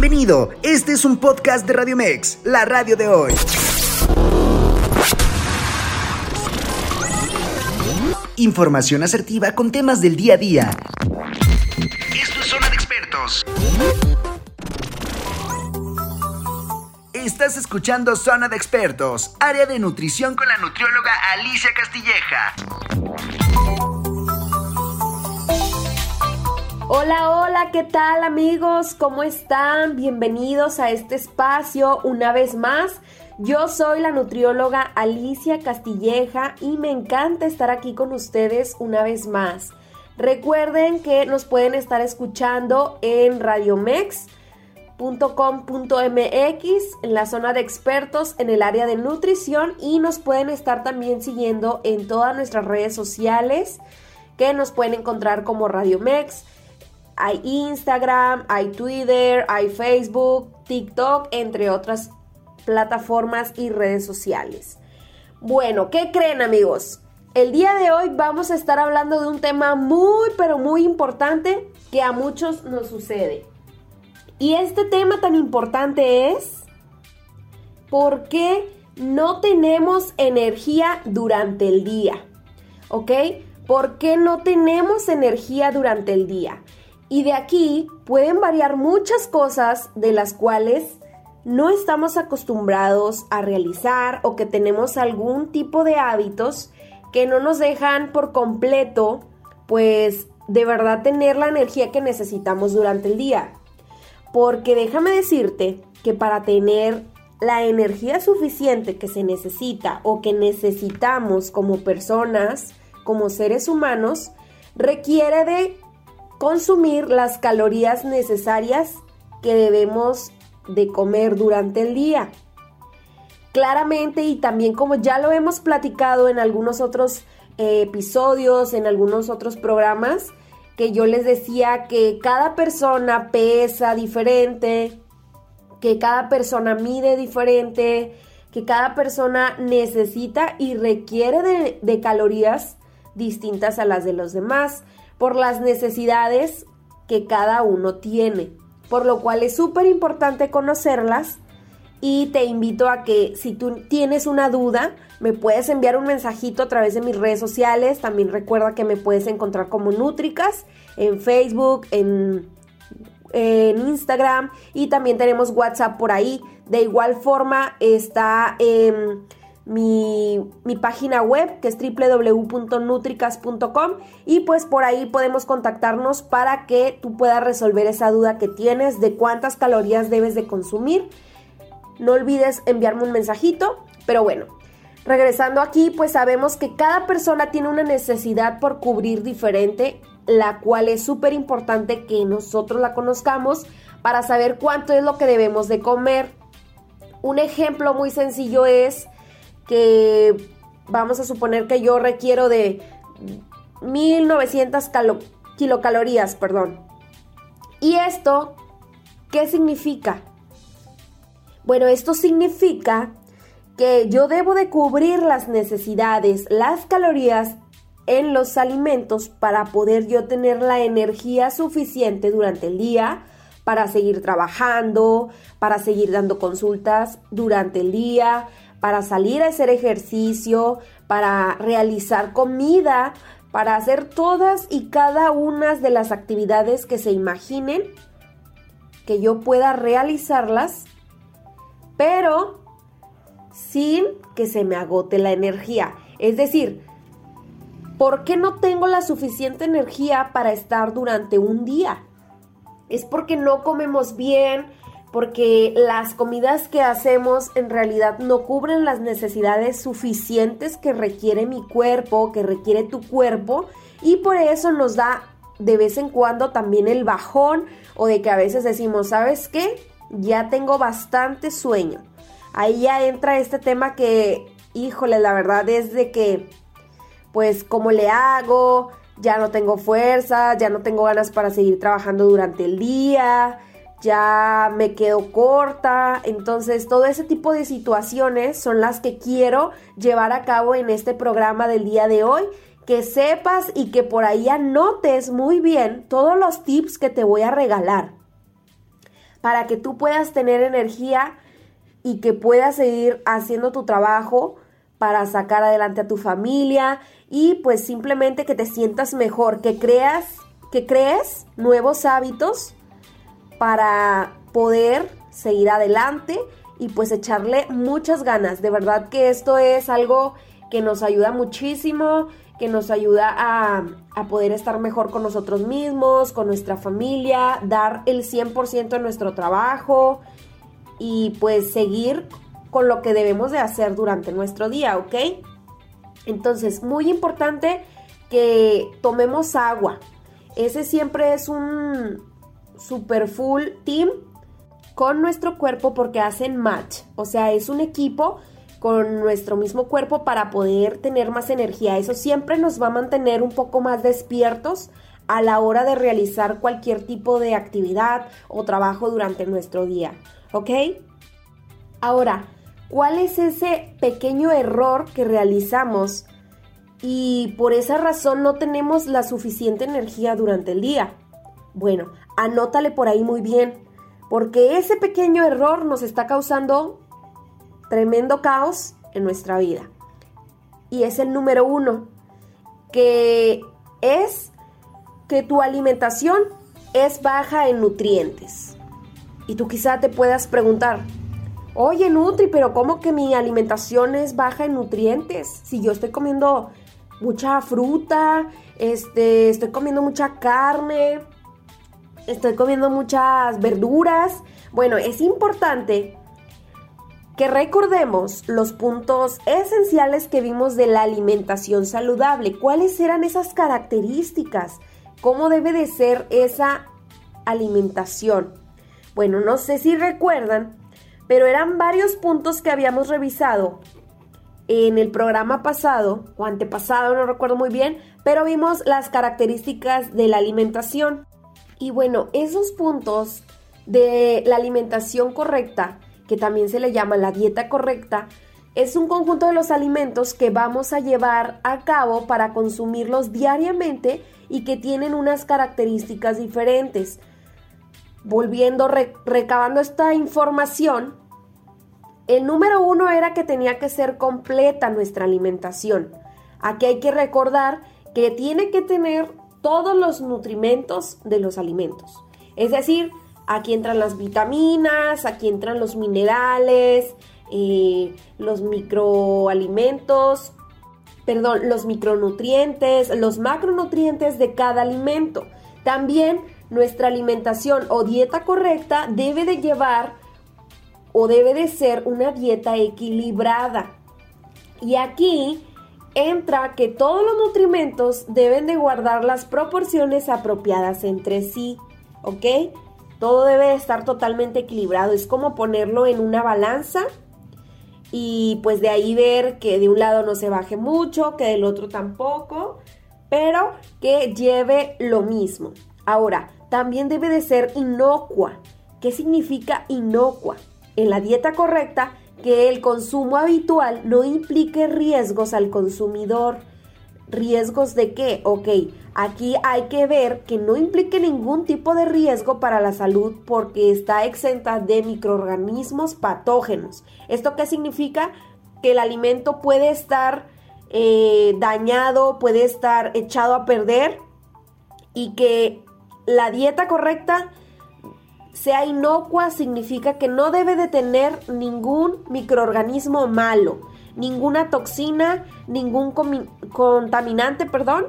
Bienvenido, este es un podcast de Radio Mex, la radio de hoy. Información asertiva con temas del día a día. Esto es Zona de Expertos. Estás escuchando Zona de Expertos, área de nutrición con la nutrióloga Alicia Castilleja. Hola, hola, ¿qué tal amigos? ¿Cómo están? Bienvenidos a este espacio una vez más. Yo soy la nutrióloga Alicia Castilleja y me encanta estar aquí con ustedes una vez más. Recuerden que nos pueden estar escuchando en radiomex.com.mx en la zona de expertos en el área de nutrición y nos pueden estar también siguiendo en todas nuestras redes sociales que nos pueden encontrar como Radiomex hay Instagram, hay Twitter, hay Facebook, TikTok, entre otras plataformas y redes sociales. Bueno, ¿qué creen amigos? El día de hoy vamos a estar hablando de un tema muy pero muy importante que a muchos nos sucede. Y este tema tan importante es ¿por qué no tenemos energía durante el día? ¿Ok? ¿Por qué no tenemos energía durante el día? Y de aquí pueden variar muchas cosas de las cuales no estamos acostumbrados a realizar o que tenemos algún tipo de hábitos que no nos dejan por completo, pues de verdad tener la energía que necesitamos durante el día. Porque déjame decirte que para tener la energía suficiente que se necesita o que necesitamos como personas, como seres humanos, requiere de consumir las calorías necesarias que debemos de comer durante el día. Claramente y también como ya lo hemos platicado en algunos otros eh, episodios, en algunos otros programas, que yo les decía que cada persona pesa diferente, que cada persona mide diferente, que cada persona necesita y requiere de, de calorías distintas a las de los demás por las necesidades que cada uno tiene, por lo cual es súper importante conocerlas y te invito a que si tú tienes una duda, me puedes enviar un mensajito a través de mis redes sociales. También recuerda que me puedes encontrar como Nutricas en Facebook, en, en Instagram y también tenemos WhatsApp por ahí. De igual forma está... en mi, página web que es www.nutricas.com y pues por ahí podemos contactarnos para que tú puedas resolver esa duda que tienes de cuántas calorías debes de consumir. No olvides enviarme un mensajito, pero bueno, regresando aquí pues sabemos que cada persona tiene una necesidad por cubrir diferente, la cual es súper importante que nosotros la conozcamos para saber cuánto es lo que debemos de comer. Un ejemplo muy sencillo es que vamos a suponer que yo requiero de 1900 kilocalorías, perdón. ¿Y esto qué significa? Bueno, esto significa que yo debo de cubrir las necesidades, las calorías en los alimentos para poder yo tener la energía suficiente durante el día para seguir trabajando, para seguir dando consultas durante el día, para salir a hacer ejercicio, para realizar comida, para hacer todas y cada una de las actividades que se imaginen que yo pueda realizarlas, pero sin que se me agote la energía. Es decir, ¿por qué no tengo la suficiente energía para estar durante un día? Es porque no comemos bien, porque las comidas que hacemos en realidad no cubren las necesidades suficientes que requiere mi cuerpo, que requiere tu cuerpo, y por eso nos da de vez en cuando también el bajón o de que a veces decimos, ¿sabes qué? Ya tengo bastante sueño. Ahí ya entra este tema que, híjole, la verdad es de que, pues, ¿cómo le hago? Ya no tengo fuerza, ya no tengo ganas para seguir trabajando durante el día, ya me quedo corta. Entonces, todo ese tipo de situaciones son las que quiero llevar a cabo en este programa del día de hoy. Que sepas y que por ahí anotes muy bien todos los tips que te voy a regalar. para que tú puedas tener energía y que puedas seguir haciendo tu trabajo para sacar adelante a tu familia y pues simplemente que te sientas mejor, que creas, que crees nuevos hábitos para poder seguir adelante y pues echarle muchas ganas. De verdad que esto es algo que nos ayuda muchísimo, que nos ayuda a, a poder estar mejor con nosotros mismos, con nuestra familia, dar el 100% en nuestro trabajo y pues seguir con lo que debemos de hacer durante nuestro día, ¿ok? Entonces, muy importante que tomemos agua. Ese siempre es un super full team con nuestro cuerpo porque hacen match. O sea, es un equipo con nuestro mismo cuerpo para poder tener más energía. Eso siempre nos va a mantener un poco más despiertos a la hora de realizar cualquier tipo de actividad o trabajo durante nuestro día. ¿Ok? Ahora, ¿cuál es ese pequeño error que realizamos y por esa razón no tenemos la suficiente energía durante el día? Bueno, anótale por ahí muy bien, porque ese pequeño error nos está causando tremendo caos en nuestra vida. Y es el número uno, que es que tu alimentación es baja en nutrientes. Y tú quizá te puedas preguntar, oye Nutri, pero ¿cómo que mi alimentación es baja en nutrientes? Si yo estoy comiendo mucha fruta, este, estoy comiendo mucha carne, estoy comiendo muchas verduras. Bueno, es importante que recordemos los puntos esenciales que vimos de la alimentación saludable. ¿Cuáles eran esas características? ¿Cómo debe de ser esa alimentación? Bueno, no sé si recuerdan, pero eran varios puntos que habíamos revisado en el programa pasado o antepasado, no recuerdo muy bien, pero vimos las características de la alimentación. Y bueno, esos puntos de la alimentación correcta que también se le llama la dieta correcta, es un conjunto de los alimentos que vamos a llevar a cabo para consumirlos diariamente y que tienen unas características diferentes. Volviendo, recabando esta información, el número uno era que tenía que ser completa nuestra alimentación. Aquí hay que recordar que tiene que tener todos los nutrimentos de los alimentos. Es decir, Aquí entran las vitaminas, aquí entran los minerales, eh, los microalimentos, perdón, los micronutrientes, los macronutrientes de cada alimento. También nuestra alimentación o dieta correcta debe de llevar o debe de ser una dieta equilibrada. Y aquí entra que todos los nutrimentos deben de guardar las proporciones apropiadas entre sí, ¿ok? Todo debe estar totalmente equilibrado. Es como ponerlo en una balanza y pues de ahí ver que de un lado no se baje mucho, que del otro tampoco, pero que lleve lo mismo. Ahora, también debe de ser inocua. ¿Qué significa inocua? En la dieta correcta, que el consumo habitual no implique riesgos al consumidor. ¿Riesgos de qué? Ok, aquí hay que ver que no implique ningún tipo de riesgo para la salud porque está exenta de microorganismos patógenos. ¿Esto qué significa? Que el alimento puede estar eh, dañado, puede estar echado a perder y que la dieta correcta sea inocua significa que no debe de tener ningún microorganismo malo ninguna toxina, ningún contaminante, perdón,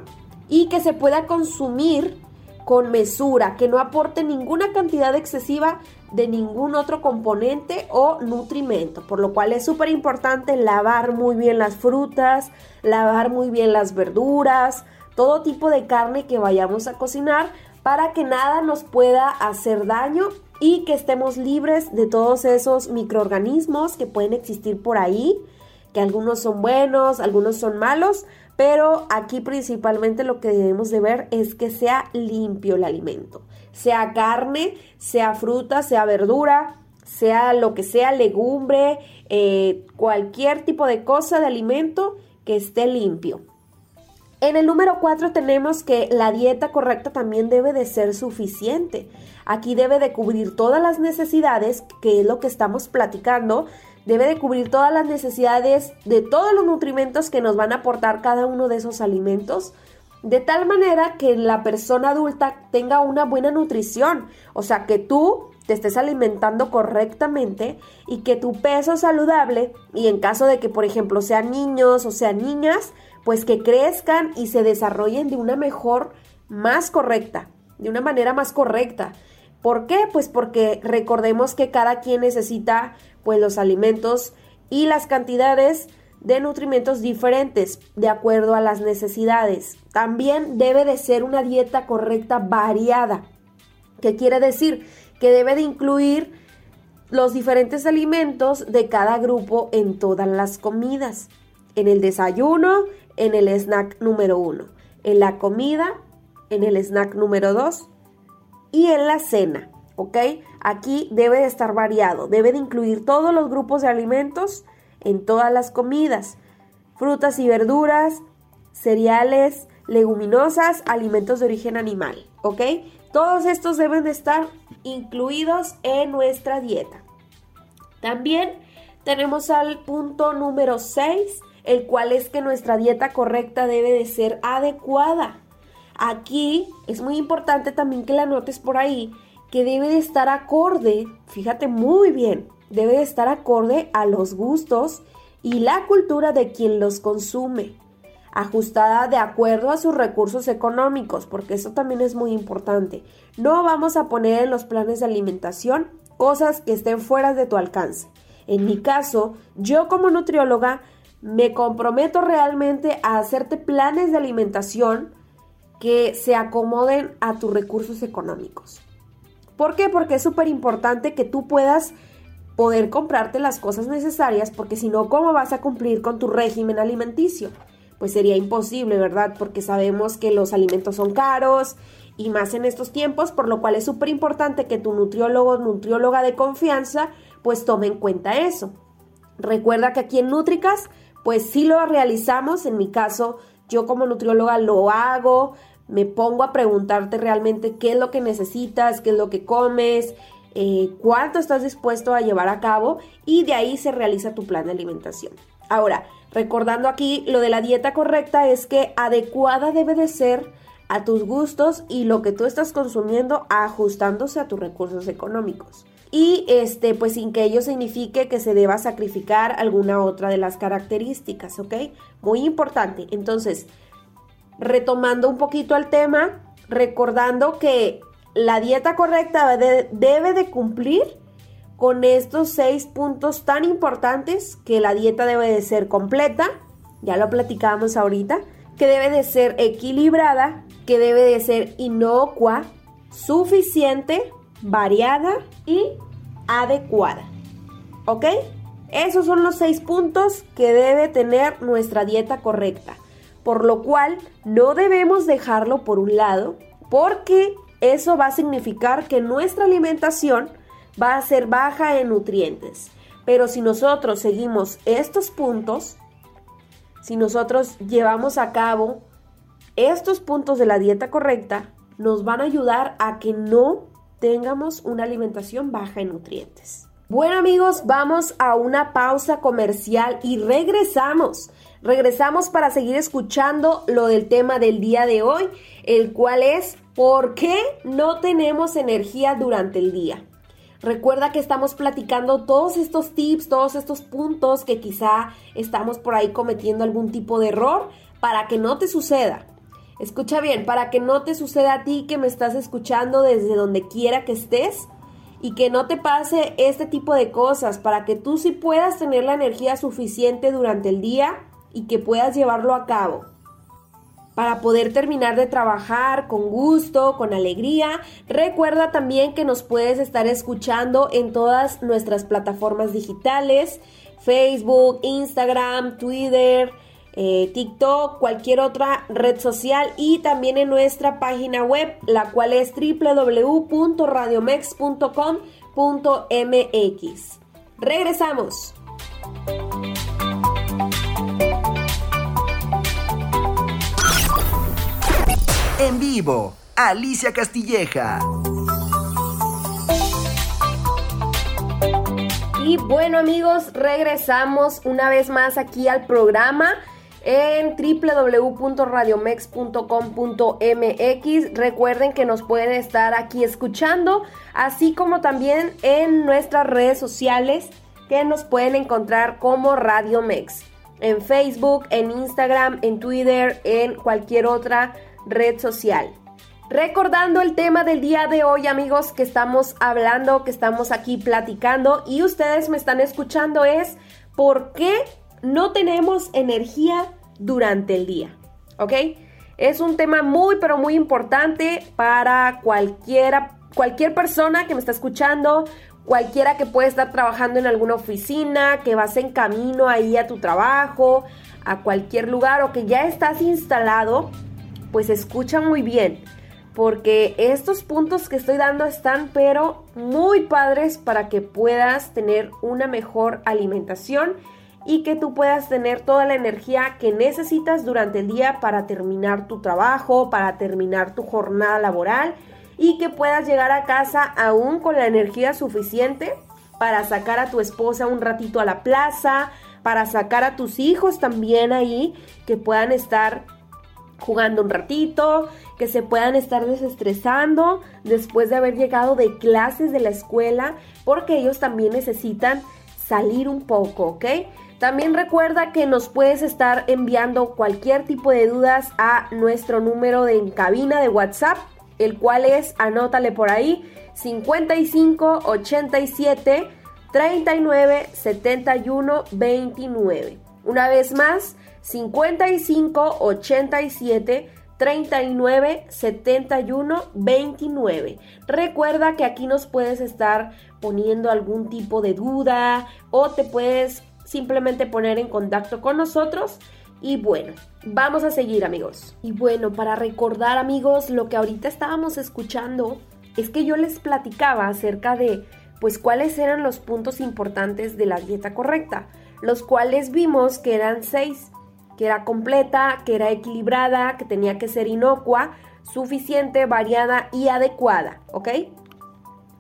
y que se pueda consumir con mesura, que no aporte ninguna cantidad excesiva de ningún otro componente o nutrimento, por lo cual es súper importante lavar muy bien las frutas, lavar muy bien las verduras, todo tipo de carne que vayamos a cocinar para que nada nos pueda hacer daño y que estemos libres de todos esos microorganismos que pueden existir por ahí que algunos son buenos, algunos son malos, pero aquí principalmente lo que debemos de ver es que sea limpio el alimento, sea carne, sea fruta, sea verdura, sea lo que sea, legumbre, eh, cualquier tipo de cosa de alimento que esté limpio. En el número 4 tenemos que la dieta correcta también debe de ser suficiente. Aquí debe de cubrir todas las necesidades, que es lo que estamos platicando, debe de cubrir todas las necesidades de todos los nutrimentos que nos van a aportar cada uno de esos alimentos, de tal manera que la persona adulta tenga una buena nutrición, o sea, que tú te estés alimentando correctamente y que tu peso saludable, y en caso de que, por ejemplo, sean niños o sean niñas, pues que crezcan y se desarrollen de una mejor, más correcta, de una manera más correcta. ¿Por qué? Pues porque recordemos que cada quien necesita pues los alimentos y las cantidades de nutrimentos diferentes de acuerdo a las necesidades. También debe de ser una dieta correcta variada. ¿Qué quiere decir? Que debe de incluir los diferentes alimentos de cada grupo en todas las comidas. En el desayuno, en el snack número uno, en la comida, en el snack número dos y en la cena, ¿ok? Aquí debe de estar variado, debe de incluir todos los grupos de alimentos en todas las comidas, frutas y verduras, cereales, leguminosas, alimentos de origen animal, ¿ok? Todos estos deben de estar incluidos en nuestra dieta. También tenemos al punto número 6, el cual es que nuestra dieta correcta debe de ser adecuada. Aquí es muy importante también que la notes por ahí, que debe de estar acorde, fíjate muy bien, debe de estar acorde a los gustos y la cultura de quien los consume, ajustada de acuerdo a sus recursos económicos, porque eso también es muy importante. No vamos a poner en los planes de alimentación cosas que estén fuera de tu alcance. En mi caso, yo como nutrióloga me comprometo realmente a hacerte planes de alimentación que se acomoden a tus recursos económicos. ¿Por qué? Porque es súper importante que tú puedas poder comprarte las cosas necesarias, porque si no, ¿cómo vas a cumplir con tu régimen alimenticio? Pues sería imposible, ¿verdad? Porque sabemos que los alimentos son caros y más en estos tiempos, por lo cual es súper importante que tu nutriólogo nutrióloga de confianza pues tome en cuenta eso. Recuerda que aquí en Nutricas pues sí lo realizamos, en mi caso yo como nutrióloga lo hago, me pongo a preguntarte realmente qué es lo que necesitas, qué es lo que comes, eh, cuánto estás dispuesto a llevar a cabo y de ahí se realiza tu plan de alimentación. Ahora, recordando aquí lo de la dieta correcta es que adecuada debe de ser a tus gustos y lo que tú estás consumiendo ajustándose a tus recursos económicos y este pues sin que ello signifique que se deba sacrificar alguna otra de las características, ¿ok? Muy importante. Entonces, retomando un poquito al tema, recordando que la dieta correcta debe de cumplir con estos seis puntos tan importantes que la dieta debe de ser completa, ya lo platicábamos ahorita, que debe de ser equilibrada, que debe de ser inocua, suficiente, variada y adecuada. ¿Ok? Esos son los seis puntos que debe tener nuestra dieta correcta. Por lo cual no debemos dejarlo por un lado porque eso va a significar que nuestra alimentación va a ser baja en nutrientes. Pero si nosotros seguimos estos puntos, si nosotros llevamos a cabo estos puntos de la dieta correcta, nos van a ayudar a que no tengamos una alimentación baja en nutrientes. Bueno amigos, vamos a una pausa comercial y regresamos. Regresamos para seguir escuchando lo del tema del día de hoy, el cual es ¿por qué no tenemos energía durante el día? Recuerda que estamos platicando todos estos tips, todos estos puntos que quizá estamos por ahí cometiendo algún tipo de error para que no te suceda. Escucha bien, para que no te suceda a ti que me estás escuchando desde donde quiera que estés y que no te pase este tipo de cosas, para que tú sí puedas tener la energía suficiente durante el día y que puedas llevarlo a cabo. Para poder terminar de trabajar con gusto, con alegría, recuerda también que nos puedes estar escuchando en todas nuestras plataformas digitales, Facebook, Instagram, Twitter, eh, TikTok, cualquier otra red social y también en nuestra página web, la cual es www.radiomex.com.mx. Regresamos. En vivo, Alicia Castilleja. Y bueno amigos, regresamos una vez más aquí al programa en www.radiomex.com.mx. Recuerden que nos pueden estar aquí escuchando, así como también en nuestras redes sociales que nos pueden encontrar como Radio Mex. En Facebook, en Instagram, en Twitter, en cualquier otra red social. Recordando el tema del día de hoy, amigos, que estamos hablando, que estamos aquí platicando y ustedes me están escuchando es por qué no tenemos energía durante el día. ¿Ok? Es un tema muy, pero muy importante para cualquiera, cualquier persona que me está escuchando, cualquiera que puede estar trabajando en alguna oficina, que vas en camino ahí a tu trabajo, a cualquier lugar o que ya estás instalado, pues escucha muy bien porque estos puntos que estoy dando están pero muy padres para que puedas tener una mejor alimentación y que tú puedas tener toda la energía que necesitas durante el día para terminar tu trabajo, para terminar tu jornada laboral y que puedas llegar a casa aún con la energía suficiente para sacar a tu esposa un ratito a la plaza, para sacar a tus hijos también ahí que puedan estar jugando un ratito, que se puedan estar desestresando después de haber llegado de clases de la escuela, porque ellos también necesitan salir un poco, ¿ok? También recuerda que nos puedes estar enviando cualquier tipo de dudas a nuestro número de en cabina de WhatsApp, el cual es, anótale por ahí, 55 87 39 71 29. Una vez más, 55 87 39 71 29. Recuerda que aquí nos puedes estar poniendo algún tipo de duda o te puedes simplemente poner en contacto con nosotros. Y bueno, vamos a seguir amigos. Y bueno, para recordar amigos, lo que ahorita estábamos escuchando es que yo les platicaba acerca de pues cuáles eran los puntos importantes de la dieta correcta, los cuales vimos que eran seis que era completa, que era equilibrada, que tenía que ser inocua, suficiente, variada y adecuada, ¿ok?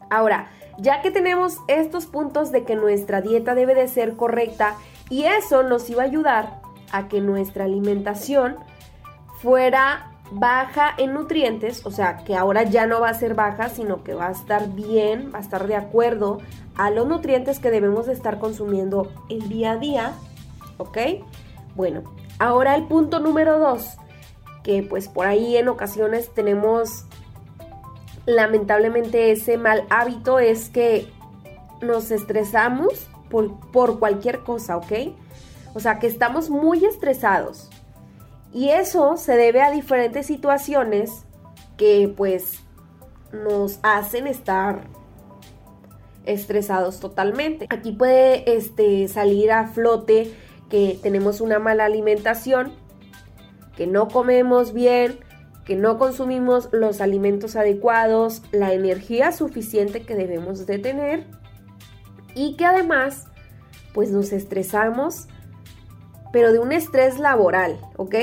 Ahora, ya que tenemos estos puntos de que nuestra dieta debe de ser correcta y eso nos iba a ayudar a que nuestra alimentación fuera baja en nutrientes, o sea, que ahora ya no va a ser baja, sino que va a estar bien, va a estar de acuerdo a los nutrientes que debemos de estar consumiendo el día a día, ¿ok? Bueno, Ahora el punto número dos, que pues por ahí en ocasiones tenemos lamentablemente ese mal hábito es que nos estresamos por, por cualquier cosa, ¿ok? O sea que estamos muy estresados. Y eso se debe a diferentes situaciones que pues nos hacen estar estresados totalmente. Aquí puede este, salir a flote que tenemos una mala alimentación, que no comemos bien, que no consumimos los alimentos adecuados, la energía suficiente que debemos de tener y que además pues nos estresamos, pero de un estrés laboral, ¿ok?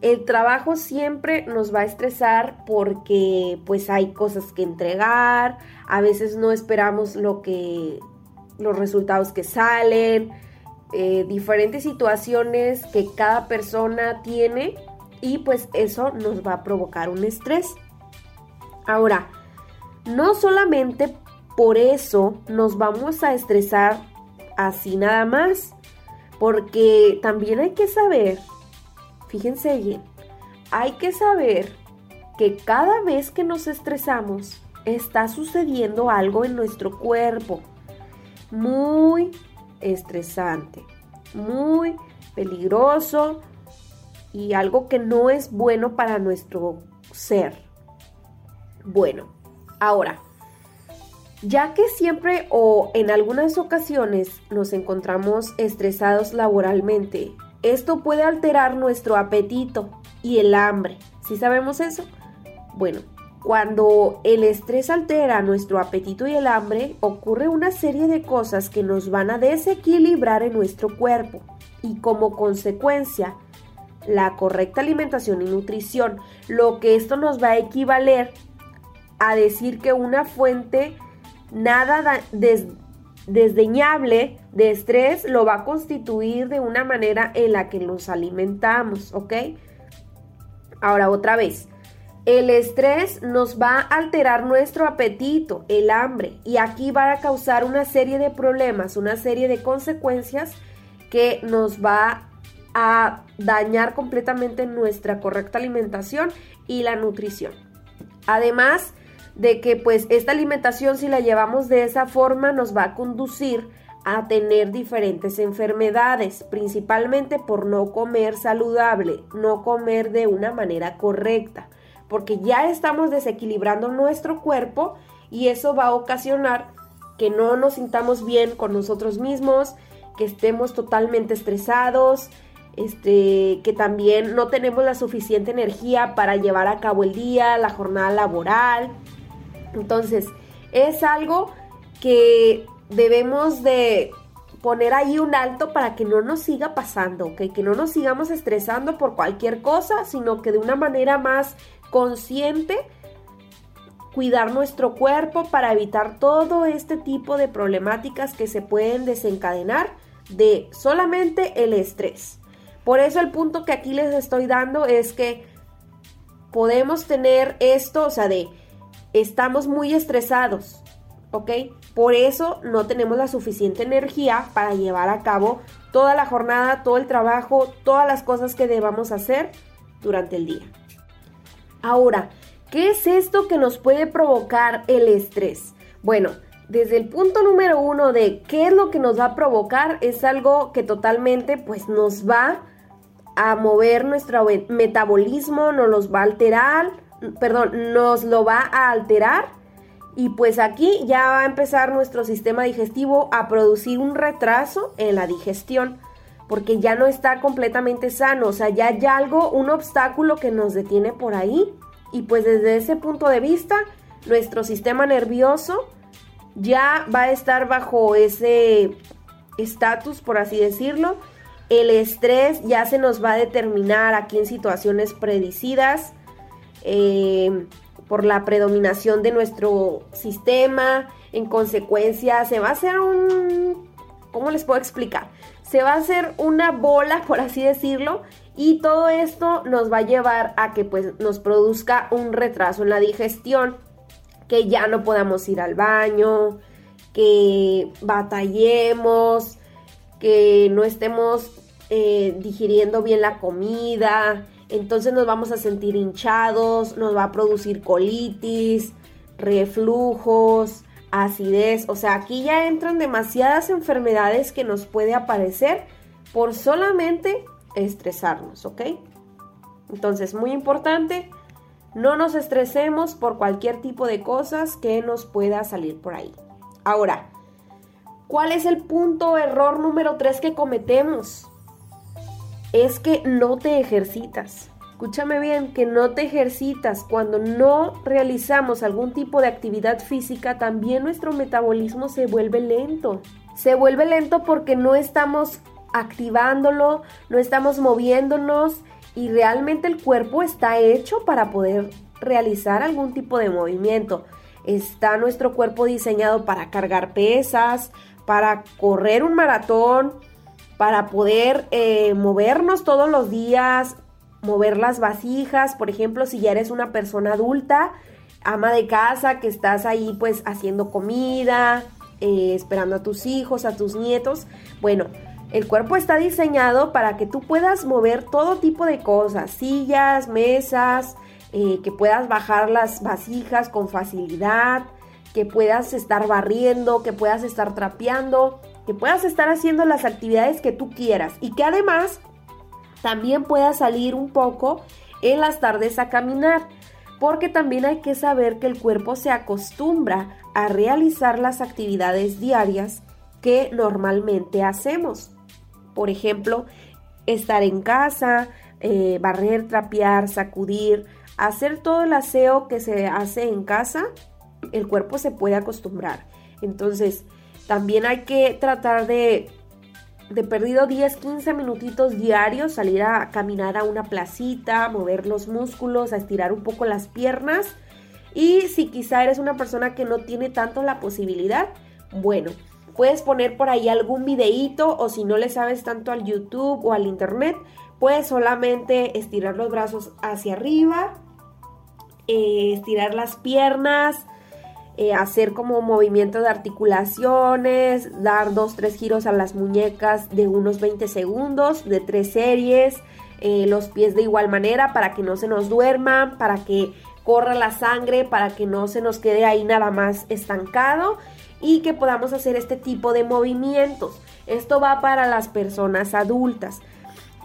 El trabajo siempre nos va a estresar porque pues hay cosas que entregar, a veces no esperamos lo que los resultados que salen, eh, diferentes situaciones que cada persona tiene y pues eso nos va a provocar un estrés. Ahora, no solamente por eso nos vamos a estresar así nada más, porque también hay que saber, fíjense bien, hay que saber que cada vez que nos estresamos está sucediendo algo en nuestro cuerpo muy estresante, muy peligroso y algo que no es bueno para nuestro ser. Bueno, ahora, ya que siempre o en algunas ocasiones nos encontramos estresados laboralmente, esto puede alterar nuestro apetito y el hambre. ¿Sí sabemos eso? Bueno, cuando el estrés altera nuestro apetito y el hambre, ocurre una serie de cosas que nos van a desequilibrar en nuestro cuerpo y como consecuencia la correcta alimentación y nutrición, lo que esto nos va a equivaler a decir que una fuente nada desdeñable de estrés lo va a constituir de una manera en la que nos alimentamos, ¿ok? Ahora otra vez, el estrés nos va a alterar nuestro apetito, el hambre, y aquí va a causar una serie de problemas, una serie de consecuencias que nos va a dañar completamente nuestra correcta alimentación y la nutrición. Además de que pues esta alimentación si la llevamos de esa forma nos va a conducir a tener diferentes enfermedades, principalmente por no comer saludable, no comer de una manera correcta, porque ya estamos desequilibrando nuestro cuerpo y eso va a ocasionar que no nos sintamos bien con nosotros mismos, que estemos totalmente estresados, este, que también no tenemos la suficiente energía para llevar a cabo el día, la jornada laboral. Entonces, es algo que debemos de poner ahí un alto para que no nos siga pasando, que no nos sigamos estresando por cualquier cosa, sino que de una manera más consciente cuidar nuestro cuerpo para evitar todo este tipo de problemáticas que se pueden desencadenar de solamente el estrés. Por eso el punto que aquí les estoy dando es que podemos tener esto, o sea, de estamos muy estresados, ¿ok? Por eso no tenemos la suficiente energía para llevar a cabo toda la jornada, todo el trabajo, todas las cosas que debamos hacer durante el día. Ahora, ¿qué es esto que nos puede provocar el estrés? Bueno, desde el punto número uno de qué es lo que nos va a provocar, es algo que totalmente pues nos va a mover nuestro metabolismo, nos los va a alterar, perdón, nos lo va a alterar y pues aquí ya va a empezar nuestro sistema digestivo a producir un retraso en la digestión, porque ya no está completamente sano, o sea, ya hay algo, un obstáculo que nos detiene por ahí. Y pues desde ese punto de vista, nuestro sistema nervioso ya va a estar bajo ese estatus, por así decirlo. El estrés ya se nos va a determinar aquí en situaciones predicidas. Eh, por la predominación de nuestro sistema. En consecuencia, se va a hacer un... ¿Cómo les puedo explicar? Se va a hacer una bola, por así decirlo, y todo esto nos va a llevar a que pues nos produzca un retraso en la digestión, que ya no podamos ir al baño, que batallemos, que no estemos eh, digiriendo bien la comida, entonces nos vamos a sentir hinchados, nos va a producir colitis, reflujos, acidez, o sea, aquí ya entran demasiadas enfermedades que nos puede aparecer por solamente estresarnos, ¿ok? Entonces, muy importante, no nos estresemos por cualquier tipo de cosas que nos pueda salir por ahí. Ahora, ¿cuál es el punto error número 3 que cometemos? es que no te ejercitas. Escúchame bien, que no te ejercitas. Cuando no realizamos algún tipo de actividad física, también nuestro metabolismo se vuelve lento. Se vuelve lento porque no estamos activándolo, no estamos moviéndonos y realmente el cuerpo está hecho para poder realizar algún tipo de movimiento. Está nuestro cuerpo diseñado para cargar pesas, para correr un maratón, para poder eh, movernos todos los días, mover las vasijas, por ejemplo, si ya eres una persona adulta, ama de casa, que estás ahí pues haciendo comida, eh, esperando a tus hijos, a tus nietos, bueno, el cuerpo está diseñado para que tú puedas mover todo tipo de cosas, sillas, mesas, eh, que puedas bajar las vasijas con facilidad, que puedas estar barriendo, que puedas estar trapeando que puedas estar haciendo las actividades que tú quieras y que además también puedas salir un poco en las tardes a caminar, porque también hay que saber que el cuerpo se acostumbra a realizar las actividades diarias que normalmente hacemos. Por ejemplo, estar en casa, eh, barrer, trapear, sacudir, hacer todo el aseo que se hace en casa, el cuerpo se puede acostumbrar. Entonces, también hay que tratar de de perdido 10, 15 minutitos diarios, salir a caminar a una placita, mover los músculos, a estirar un poco las piernas. Y si quizá eres una persona que no tiene tanto la posibilidad, bueno, puedes poner por ahí algún videíto o si no le sabes tanto al YouTube o al internet, puedes solamente estirar los brazos hacia arriba, eh, estirar las piernas, eh, hacer como movimientos de articulaciones, dar dos, tres giros a las muñecas de unos 20 segundos, de tres series, eh, los pies de igual manera para que no se nos duerman, para que corra la sangre, para que no se nos quede ahí nada más estancado y que podamos hacer este tipo de movimientos. Esto va para las personas adultas.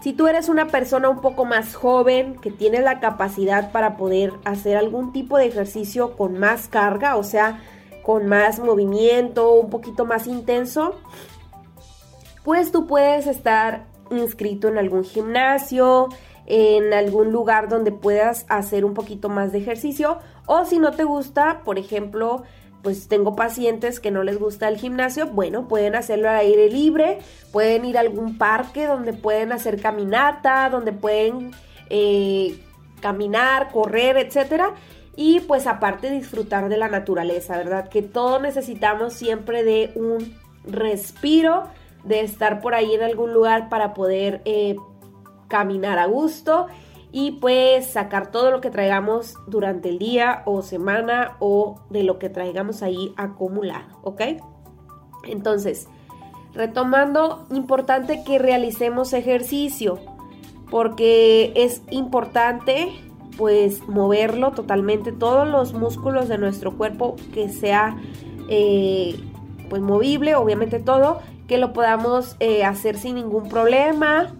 Si tú eres una persona un poco más joven que tiene la capacidad para poder hacer algún tipo de ejercicio con más carga, o sea, con más movimiento, un poquito más intenso, pues tú puedes estar inscrito en algún gimnasio, en algún lugar donde puedas hacer un poquito más de ejercicio. O si no te gusta, por ejemplo, pues tengo pacientes que no les gusta el gimnasio, bueno, pueden hacerlo al aire libre, pueden ir a algún parque donde pueden hacer caminata, donde pueden eh, caminar, correr, etcétera. Y pues aparte disfrutar de la naturaleza, ¿verdad? Que todos necesitamos siempre de un respiro, de estar por ahí en algún lugar para poder eh, caminar a gusto y pues sacar todo lo que traigamos durante el día o semana o de lo que traigamos ahí acumulado, ¿ok? Entonces, retomando, importante que realicemos ejercicio porque es importante pues moverlo totalmente, todos los músculos de nuestro cuerpo que sea eh, pues movible, obviamente todo, que lo podamos eh, hacer sin ningún problema,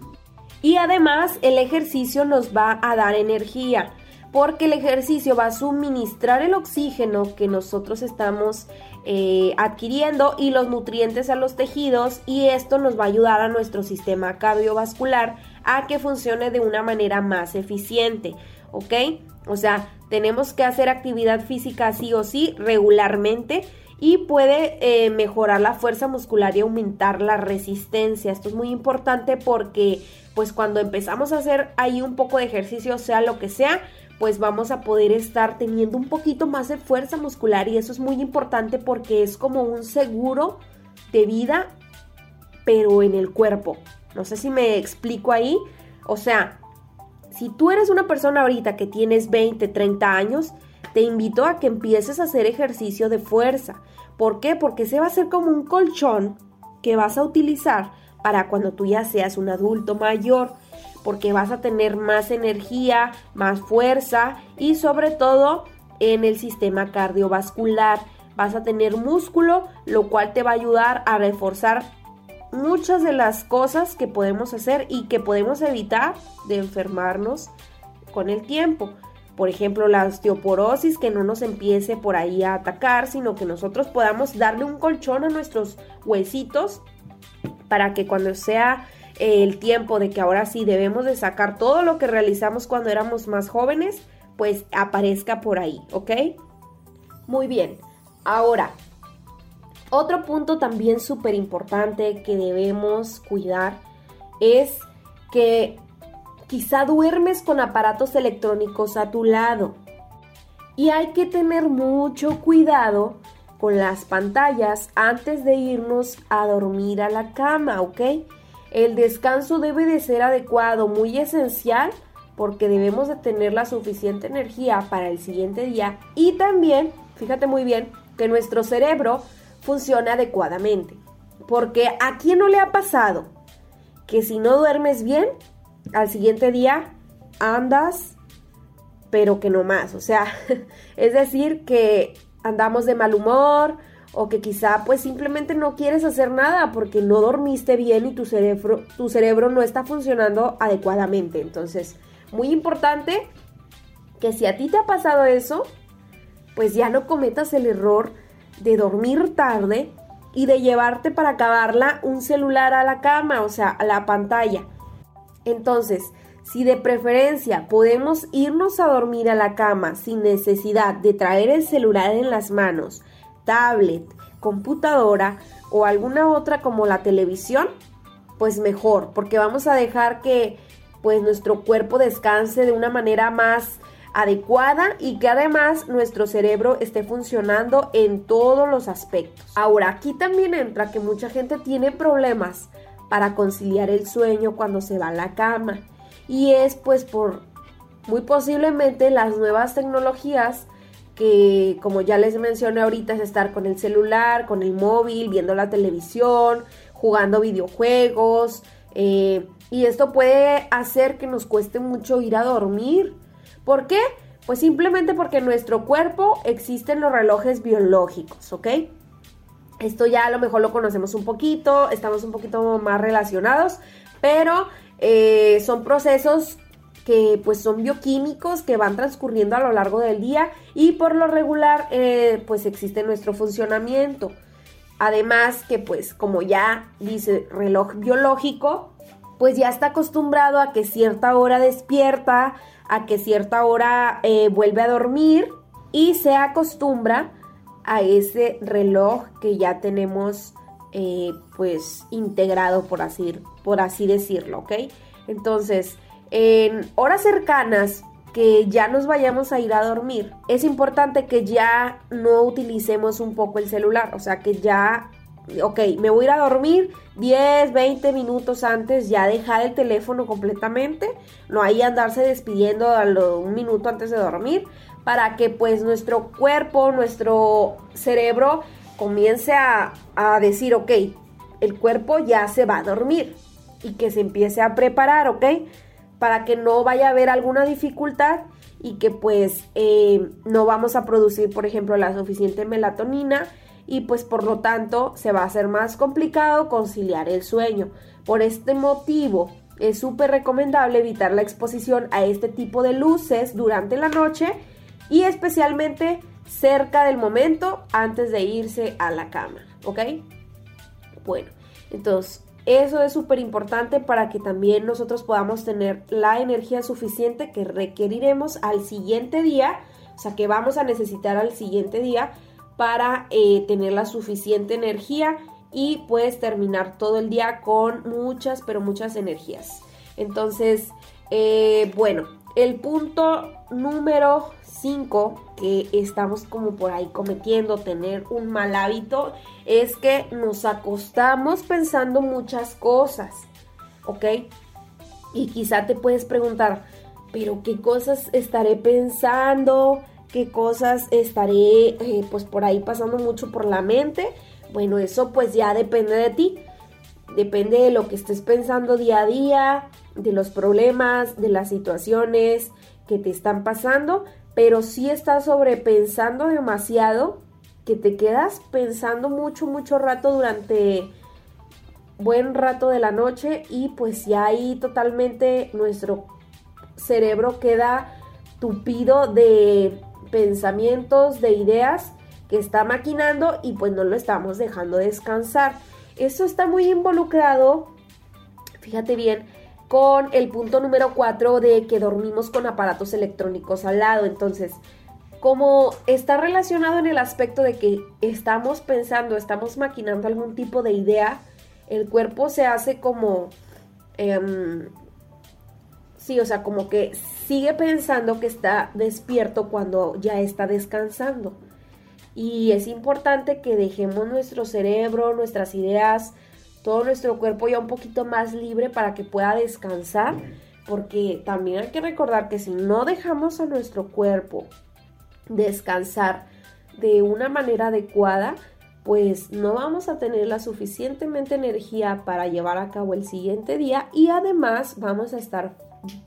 y además el ejercicio nos va a dar energía, porque el ejercicio va a suministrar el oxígeno que nosotros estamos eh, adquiriendo y los nutrientes a los tejidos y esto nos va a ayudar a nuestro sistema cardiovascular a que funcione de una manera más eficiente, ¿ok? O sea, tenemos que hacer actividad física sí o sí regularmente y puede eh, mejorar la fuerza muscular y aumentar la resistencia. Esto es muy importante porque pues cuando empezamos a hacer ahí un poco de ejercicio, sea lo que sea, pues vamos a poder estar teniendo un poquito más de fuerza muscular y eso es muy importante porque es como un seguro de vida, pero en el cuerpo. No sé si me explico ahí. O sea, si tú eres una persona ahorita que tienes 20, 30 años, te invito a que empieces a hacer ejercicio de fuerza. ¿Por qué? Porque se va a ser como un colchón que vas a utilizar para cuando tú ya seas un adulto mayor, porque vas a tener más energía, más fuerza y sobre todo en el sistema cardiovascular. Vas a tener músculo, lo cual te va a ayudar a reforzar muchas de las cosas que podemos hacer y que podemos evitar de enfermarnos con el tiempo. Por ejemplo, la osteoporosis, que no nos empiece por ahí a atacar, sino que nosotros podamos darle un colchón a nuestros huesitos para que cuando sea eh, el tiempo de que ahora sí debemos de sacar todo lo que realizamos cuando éramos más jóvenes, pues aparezca por ahí, ¿ok? Muy bien, ahora, otro punto también súper importante que debemos cuidar es que quizá duermes con aparatos electrónicos a tu lado. Y hay que tener mucho cuidado con las pantallas antes de irnos a dormir a la cama, ¿ok? El descanso debe de ser adecuado, muy esencial, porque debemos de tener la suficiente energía para el siguiente día y también, fíjate muy bien, que nuestro cerebro funcione adecuadamente. Porque a quién no le ha pasado que si no duermes bien, al siguiente día andas, pero que no más. O sea, es decir, que andamos de mal humor o que quizá pues simplemente no quieres hacer nada porque no dormiste bien y tu cerebro, tu cerebro no está funcionando adecuadamente. Entonces, muy importante que si a ti te ha pasado eso, pues ya no cometas el error de dormir tarde y de llevarte para acabarla un celular a la cama, o sea, a la pantalla. Entonces, si de preferencia podemos irnos a dormir a la cama sin necesidad de traer el celular en las manos, tablet, computadora o alguna otra como la televisión, pues mejor, porque vamos a dejar que pues nuestro cuerpo descanse de una manera más adecuada y que además nuestro cerebro esté funcionando en todos los aspectos. Ahora, aquí también entra que mucha gente tiene problemas para conciliar el sueño cuando se va a la cama y es pues por muy posiblemente las nuevas tecnologías que como ya les mencioné ahorita es estar con el celular, con el móvil, viendo la televisión, jugando videojuegos eh, y esto puede hacer que nos cueste mucho ir a dormir. ¿Por qué? Pues simplemente porque en nuestro cuerpo existen los relojes biológicos, ¿ok? Esto ya a lo mejor lo conocemos un poquito, estamos un poquito más relacionados, pero eh, son procesos que pues son bioquímicos que van transcurriendo a lo largo del día y por lo regular eh, pues existe nuestro funcionamiento. Además que pues como ya dice reloj biológico, pues ya está acostumbrado a que cierta hora despierta, a que cierta hora eh, vuelve a dormir y se acostumbra a ese reloj que ya tenemos eh, pues integrado por así, por así decirlo, ¿ok? Entonces, en horas cercanas que ya nos vayamos a ir a dormir, es importante que ya no utilicemos un poco el celular, o sea, que ya, ok, me voy a ir a dormir 10, 20 minutos antes, ya dejar el teléfono completamente, no hay andarse despidiendo a un minuto antes de dormir, para que pues nuestro cuerpo, nuestro cerebro comience a, a decir, ok, el cuerpo ya se va a dormir y que se empiece a preparar, ¿ok? para que no vaya a haber alguna dificultad y que pues eh, no vamos a producir, por ejemplo, la suficiente melatonina y pues por lo tanto se va a hacer más complicado conciliar el sueño. Por este motivo es súper recomendable evitar la exposición a este tipo de luces durante la noche y especialmente cerca del momento antes de irse a la cama, ¿ok? Bueno, entonces eso es súper importante para que también nosotros podamos tener la energía suficiente que requeriremos al siguiente día, o sea, que vamos a necesitar al siguiente día para eh, tener la suficiente energía y puedes terminar todo el día con muchas, pero muchas energías. Entonces, eh, bueno, el punto número 5 que estamos como por ahí cometiendo, tener un mal hábito, es que nos acostamos pensando muchas cosas, ¿ok? Y quizá te puedes preguntar, pero ¿qué cosas estaré pensando? ¿Qué cosas estaré eh, pues por ahí pasando mucho por la mente? Bueno, eso pues ya depende de ti. Depende de lo que estés pensando día a día, de los problemas, de las situaciones que te están pasando, pero si estás sobrepensando demasiado, que te quedas pensando mucho, mucho rato durante buen rato de la noche y pues ya ahí totalmente nuestro cerebro queda tupido de pensamientos, de ideas que está maquinando y pues no lo estamos dejando descansar. Eso está muy involucrado, fíjate bien, con el punto número 4 de que dormimos con aparatos electrónicos al lado. Entonces, como está relacionado en el aspecto de que estamos pensando, estamos maquinando algún tipo de idea, el cuerpo se hace como... Em, sí, o sea, como que sigue pensando que está despierto cuando ya está descansando. Y es importante que dejemos nuestro cerebro, nuestras ideas, todo nuestro cuerpo ya un poquito más libre para que pueda descansar, porque también hay que recordar que si no dejamos a nuestro cuerpo descansar de una manera adecuada, pues no vamos a tener la suficientemente energía para llevar a cabo el siguiente día y además vamos a estar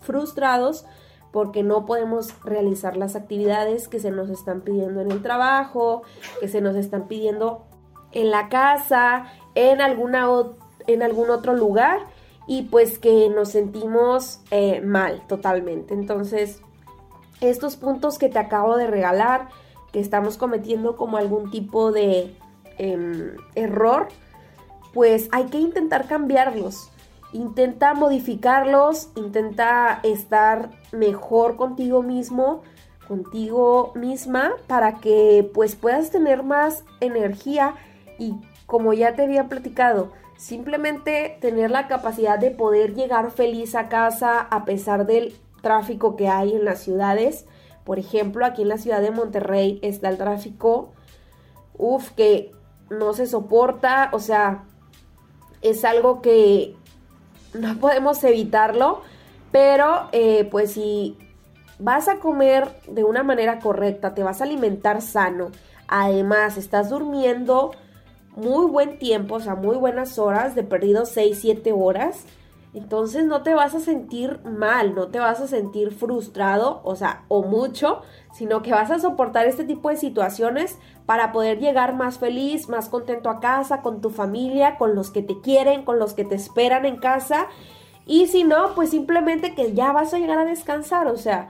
frustrados porque no podemos realizar las actividades que se nos están pidiendo en el trabajo, que se nos están pidiendo en la casa, en, alguna en algún otro lugar y pues que nos sentimos eh, mal totalmente. Entonces, estos puntos que te acabo de regalar, que estamos cometiendo como algún tipo de em, error, pues hay que intentar cambiarlos. Intenta modificarlos, intenta estar mejor contigo mismo, contigo misma, para que pues puedas tener más energía y como ya te había platicado, simplemente tener la capacidad de poder llegar feliz a casa a pesar del tráfico que hay en las ciudades. Por ejemplo, aquí en la ciudad de Monterrey está el tráfico, uff, que no se soporta, o sea, es algo que no podemos evitarlo, pero eh, pues si vas a comer de una manera correcta, te vas a alimentar sano, además estás durmiendo muy buen tiempo, o sea, muy buenas horas, de perdido 6, 7 horas, entonces no te vas a sentir mal, no te vas a sentir frustrado, o sea, o mucho, sino que vas a soportar este tipo de situaciones para poder llegar más feliz, más contento a casa, con tu familia, con los que te quieren, con los que te esperan en casa. Y si no, pues simplemente que ya vas a llegar a descansar, o sea,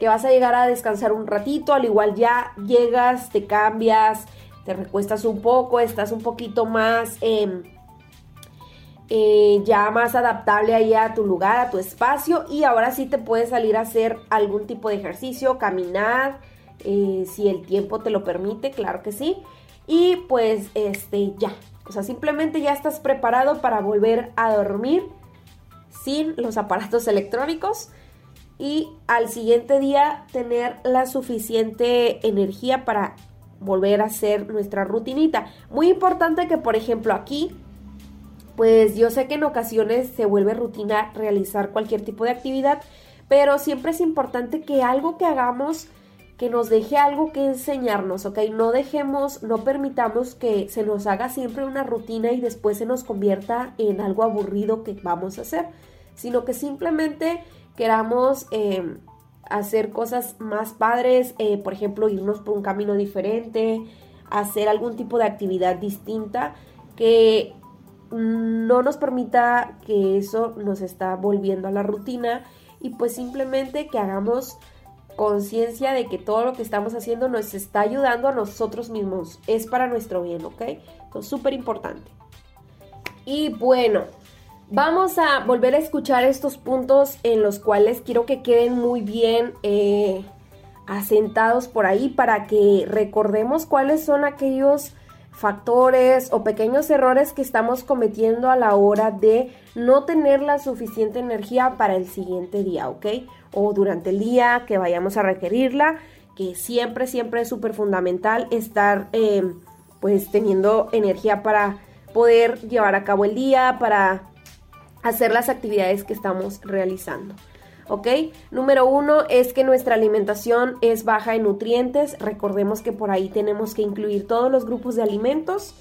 que vas a llegar a descansar un ratito, al igual ya llegas, te cambias, te recuestas un poco, estás un poquito más... Eh, eh, ya más adaptable ahí a tu lugar, a tu espacio y ahora sí te puedes salir a hacer algún tipo de ejercicio, caminar, eh, si el tiempo te lo permite, claro que sí. Y pues este ya, o sea, simplemente ya estás preparado para volver a dormir sin los aparatos electrónicos y al siguiente día tener la suficiente energía para volver a hacer nuestra rutinita. Muy importante que por ejemplo aquí pues yo sé que en ocasiones se vuelve rutina realizar cualquier tipo de actividad, pero siempre es importante que algo que hagamos que nos deje algo que enseñarnos, ¿ok? No dejemos, no permitamos que se nos haga siempre una rutina y después se nos convierta en algo aburrido que vamos a hacer, sino que simplemente queramos eh, hacer cosas más padres, eh, por ejemplo, irnos por un camino diferente, hacer algún tipo de actividad distinta que no nos permita que eso nos está volviendo a la rutina y pues simplemente que hagamos conciencia de que todo lo que estamos haciendo nos está ayudando a nosotros mismos, es para nuestro bien, ¿ok? Entonces, súper importante. Y bueno, vamos a volver a escuchar estos puntos en los cuales quiero que queden muy bien eh, asentados por ahí para que recordemos cuáles son aquellos factores o pequeños errores que estamos cometiendo a la hora de no tener la suficiente energía para el siguiente día, ¿ok? O durante el día que vayamos a requerirla, que siempre, siempre es súper fundamental estar eh, pues teniendo energía para poder llevar a cabo el día, para hacer las actividades que estamos realizando. ¿ok? Número uno es que nuestra alimentación es baja en nutrientes. Recordemos que por ahí tenemos que incluir todos los grupos de alimentos,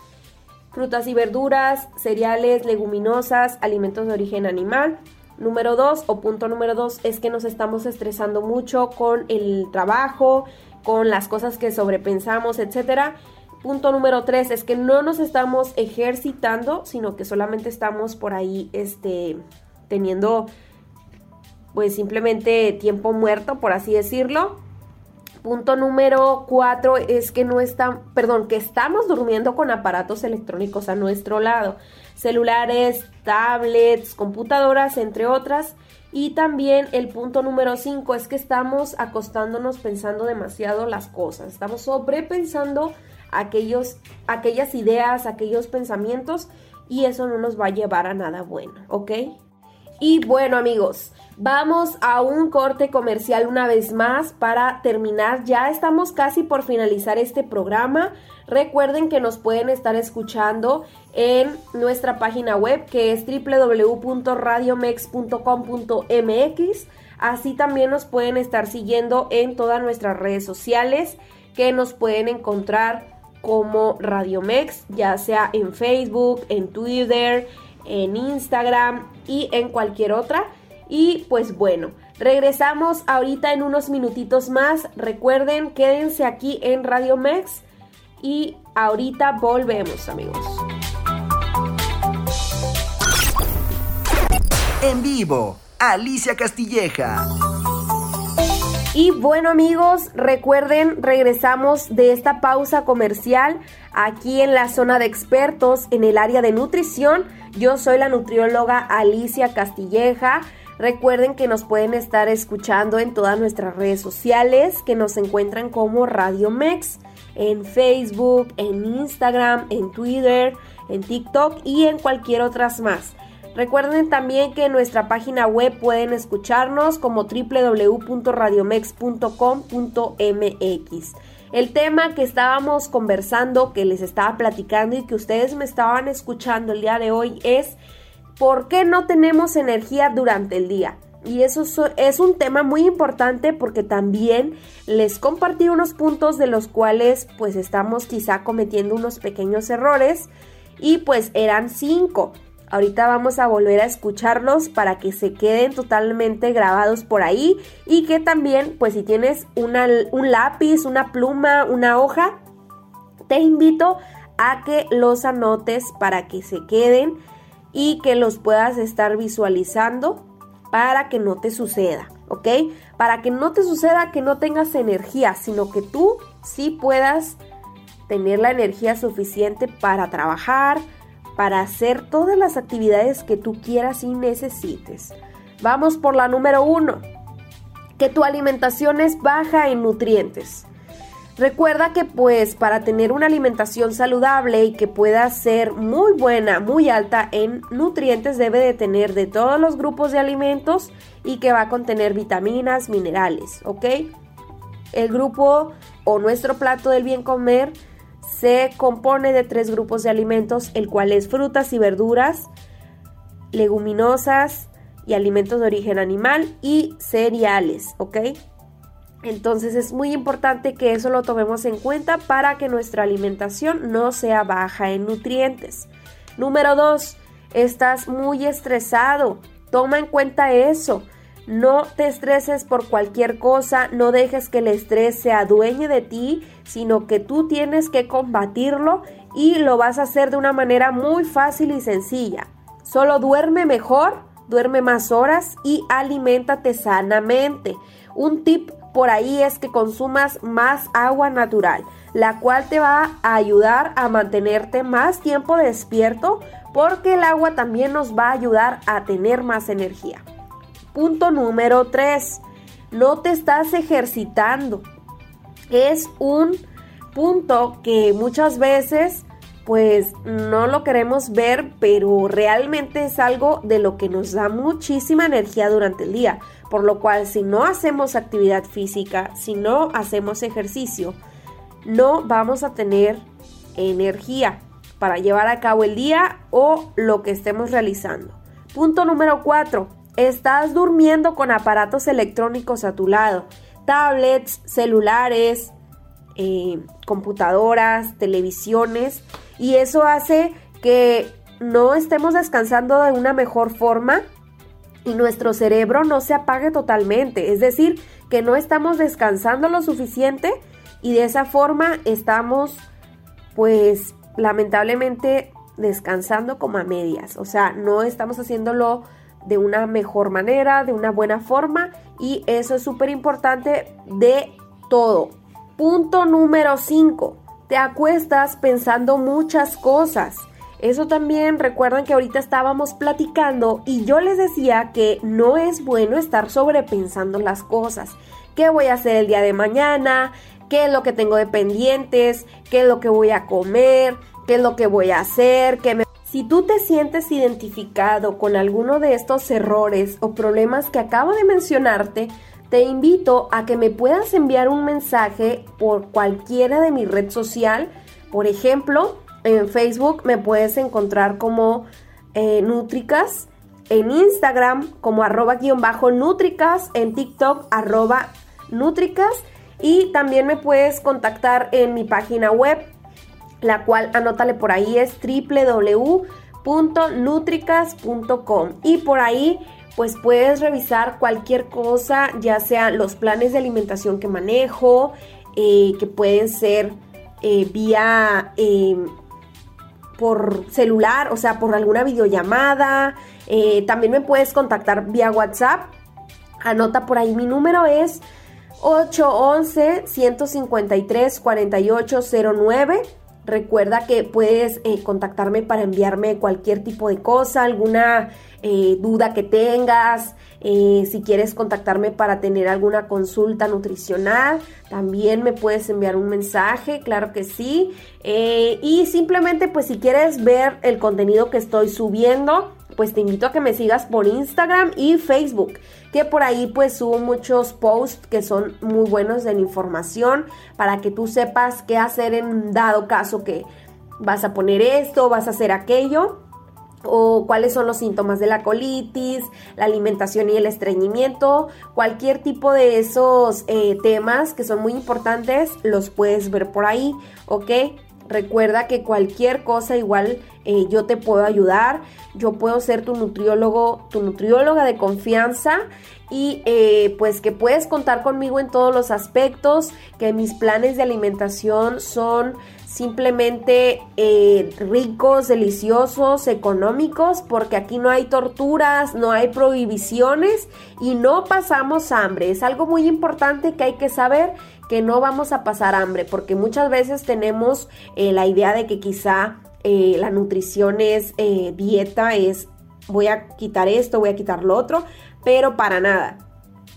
frutas y verduras, cereales, leguminosas, alimentos de origen animal. Número dos, o punto número dos, es que nos estamos estresando mucho con el trabajo, con las cosas que sobrepensamos, etcétera. Punto número tres es que no nos estamos ejercitando, sino que solamente estamos por ahí, este, teniendo pues simplemente tiempo muerto, por así decirlo. Punto número cuatro es que no están, perdón, que estamos durmiendo con aparatos electrónicos a nuestro lado, celulares, tablets, computadoras, entre otras. Y también el punto número cinco es que estamos acostándonos pensando demasiado las cosas, estamos sobrepensando aquellos, aquellas ideas, aquellos pensamientos y eso no nos va a llevar a nada bueno, ¿ok? Y bueno amigos, Vamos a un corte comercial una vez más para terminar. Ya estamos casi por finalizar este programa. Recuerden que nos pueden estar escuchando en nuestra página web que es www.radiomex.com.mx. Así también nos pueden estar siguiendo en todas nuestras redes sociales que nos pueden encontrar como Radiomex, ya sea en Facebook, en Twitter, en Instagram y en cualquier otra. Y pues bueno, regresamos ahorita en unos minutitos más. Recuerden, quédense aquí en Radio Mex y ahorita volvemos amigos. En vivo, Alicia Castilleja. Y bueno amigos, recuerden, regresamos de esta pausa comercial aquí en la zona de expertos en el área de nutrición. Yo soy la nutrióloga Alicia Castilleja. Recuerden que nos pueden estar escuchando en todas nuestras redes sociales, que nos encuentran como Radio Mex. en Facebook, en Instagram, en Twitter, en TikTok y en cualquier otras más. Recuerden también que en nuestra página web pueden escucharnos como www.radiomex.com.mx. El tema que estábamos conversando, que les estaba platicando y que ustedes me estaban escuchando el día de hoy es ¿por qué no tenemos energía durante el día? Y eso es un tema muy importante porque también les compartí unos puntos de los cuales pues estamos quizá cometiendo unos pequeños errores y pues eran cinco. Ahorita vamos a volver a escucharlos para que se queden totalmente grabados por ahí y que también, pues si tienes un lápiz, una pluma, una hoja, te invito a que los anotes para que se queden y que los puedas estar visualizando para que no te suceda, ¿ok? Para que no te suceda que no tengas energía, sino que tú sí puedas tener la energía suficiente para trabajar, para hacer todas las actividades que tú quieras y necesites. Vamos por la número uno, que tu alimentación es baja en nutrientes. Recuerda que pues para tener una alimentación saludable y que pueda ser muy buena, muy alta en nutrientes, debe de tener de todos los grupos de alimentos y que va a contener vitaminas, minerales, ¿ok? El grupo o nuestro plato del bien comer se compone de tres grupos de alimentos, el cual es frutas y verduras, leguminosas y alimentos de origen animal y cereales, ¿ok? Entonces es muy importante que eso lo tomemos en cuenta para que nuestra alimentación no sea baja en nutrientes. Número 2. Estás muy estresado. Toma en cuenta eso. No te estreses por cualquier cosa, no dejes que el estrés se adueñe de ti, sino que tú tienes que combatirlo y lo vas a hacer de una manera muy fácil y sencilla. Solo duerme mejor, duerme más horas y aliméntate sanamente. Un tip por ahí es que consumas más agua natural, la cual te va a ayudar a mantenerte más tiempo despierto porque el agua también nos va a ayudar a tener más energía. Punto número 3. No te estás ejercitando. Es un punto que muchas veces pues no lo queremos ver, pero realmente es algo de lo que nos da muchísima energía durante el día. Por lo cual si no hacemos actividad física, si no hacemos ejercicio, no vamos a tener energía para llevar a cabo el día o lo que estemos realizando. Punto número 4 Estás durmiendo con aparatos electrónicos a tu lado, tablets, celulares, eh, computadoras, televisiones, y eso hace que no estemos descansando de una mejor forma y nuestro cerebro no se apague totalmente, es decir, que no estamos descansando lo suficiente y de esa forma estamos pues lamentablemente descansando como a medias, o sea, no estamos haciéndolo de una mejor manera, de una buena forma y eso es súper importante de todo. Punto número 5. Te acuestas pensando muchas cosas. Eso también recuerdan que ahorita estábamos platicando y yo les decía que no es bueno estar sobrepensando las cosas. ¿Qué voy a hacer el día de mañana? ¿Qué es lo que tengo de pendientes? ¿Qué es lo que voy a comer? ¿Qué es lo que voy a hacer? ¿Qué me si tú te sientes identificado con alguno de estos errores o problemas que acabo de mencionarte, te invito a que me puedas enviar un mensaje por cualquiera de mi red social. Por ejemplo, en Facebook me puedes encontrar como eh, Nutricas, en Instagram como arroba guion bajo Nutricas, en TikTok arroba Nutricas y también me puedes contactar en mi página web la cual anótale por ahí es www.nutricas.com y por ahí pues puedes revisar cualquier cosa, ya sea los planes de alimentación que manejo, eh, que pueden ser eh, vía em, por celular, o sea, por alguna videollamada. Eh, también me puedes contactar vía WhatsApp. Anota por ahí, mi número es 811 153 4809 Recuerda que puedes eh, contactarme para enviarme cualquier tipo de cosa, alguna eh, duda que tengas, eh, si quieres contactarme para tener alguna consulta nutricional, también me puedes enviar un mensaje, claro que sí. y simplemente pues si quieres ver el contenido que estoy subiendo, pues te invito a que me sigas por Instagram y Facebook, que por ahí pues subo muchos posts que son muy buenos la información para que tú sepas qué hacer en dado caso que vas a poner esto, vas a hacer aquello o cuáles son los síntomas de la colitis, la alimentación y el estreñimiento, cualquier tipo de esos eh, temas que son muy importantes, los puedes ver por ahí, ¿ok? Recuerda que cualquier cosa igual eh, yo te puedo ayudar, yo puedo ser tu nutriólogo, tu nutrióloga de confianza y eh, pues que puedes contar conmigo en todos los aspectos, que mis planes de alimentación son simplemente eh, ricos, deliciosos, económicos, porque aquí no hay torturas, no hay prohibiciones y no pasamos hambre. Es algo muy importante que hay que saber que no vamos a pasar hambre, porque muchas veces tenemos la idea de que quizá eh, la nutrición es eh, dieta, es voy a quitar esto, voy a quitar lo otro, pero para nada.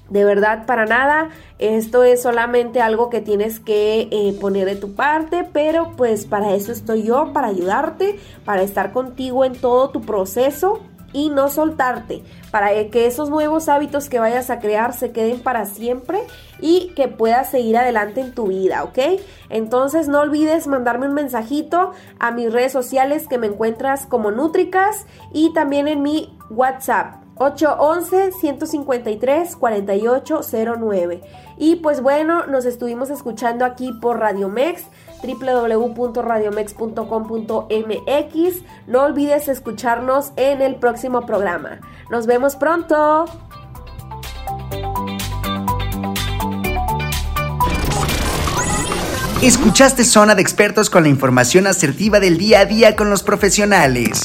De verdad, para nada. Esto es solamente algo que tienes que eh, poner de tu parte, pero pues para eso estoy yo, para ayudarte, para estar contigo en todo tu proceso y no soltarte, para que esos nuevos hábitos que vayas a crear se queden para siempre y que puedas seguir adelante en tu vida, ¿ok? Entonces no olvides mandarme un mensajito a mis redes sociales que me encuentras como Nutricas y también en mi WhatsApp 811-153-4809. Y pues bueno, nos estuvimos escuchando aquí por Radio Mex www.radiomex.com.mx. No olvides escucharnos en el próximo programa. Nos vemos pronto. Escuchaste Zona de Expertos con la información asertiva del día a día con los profesionales.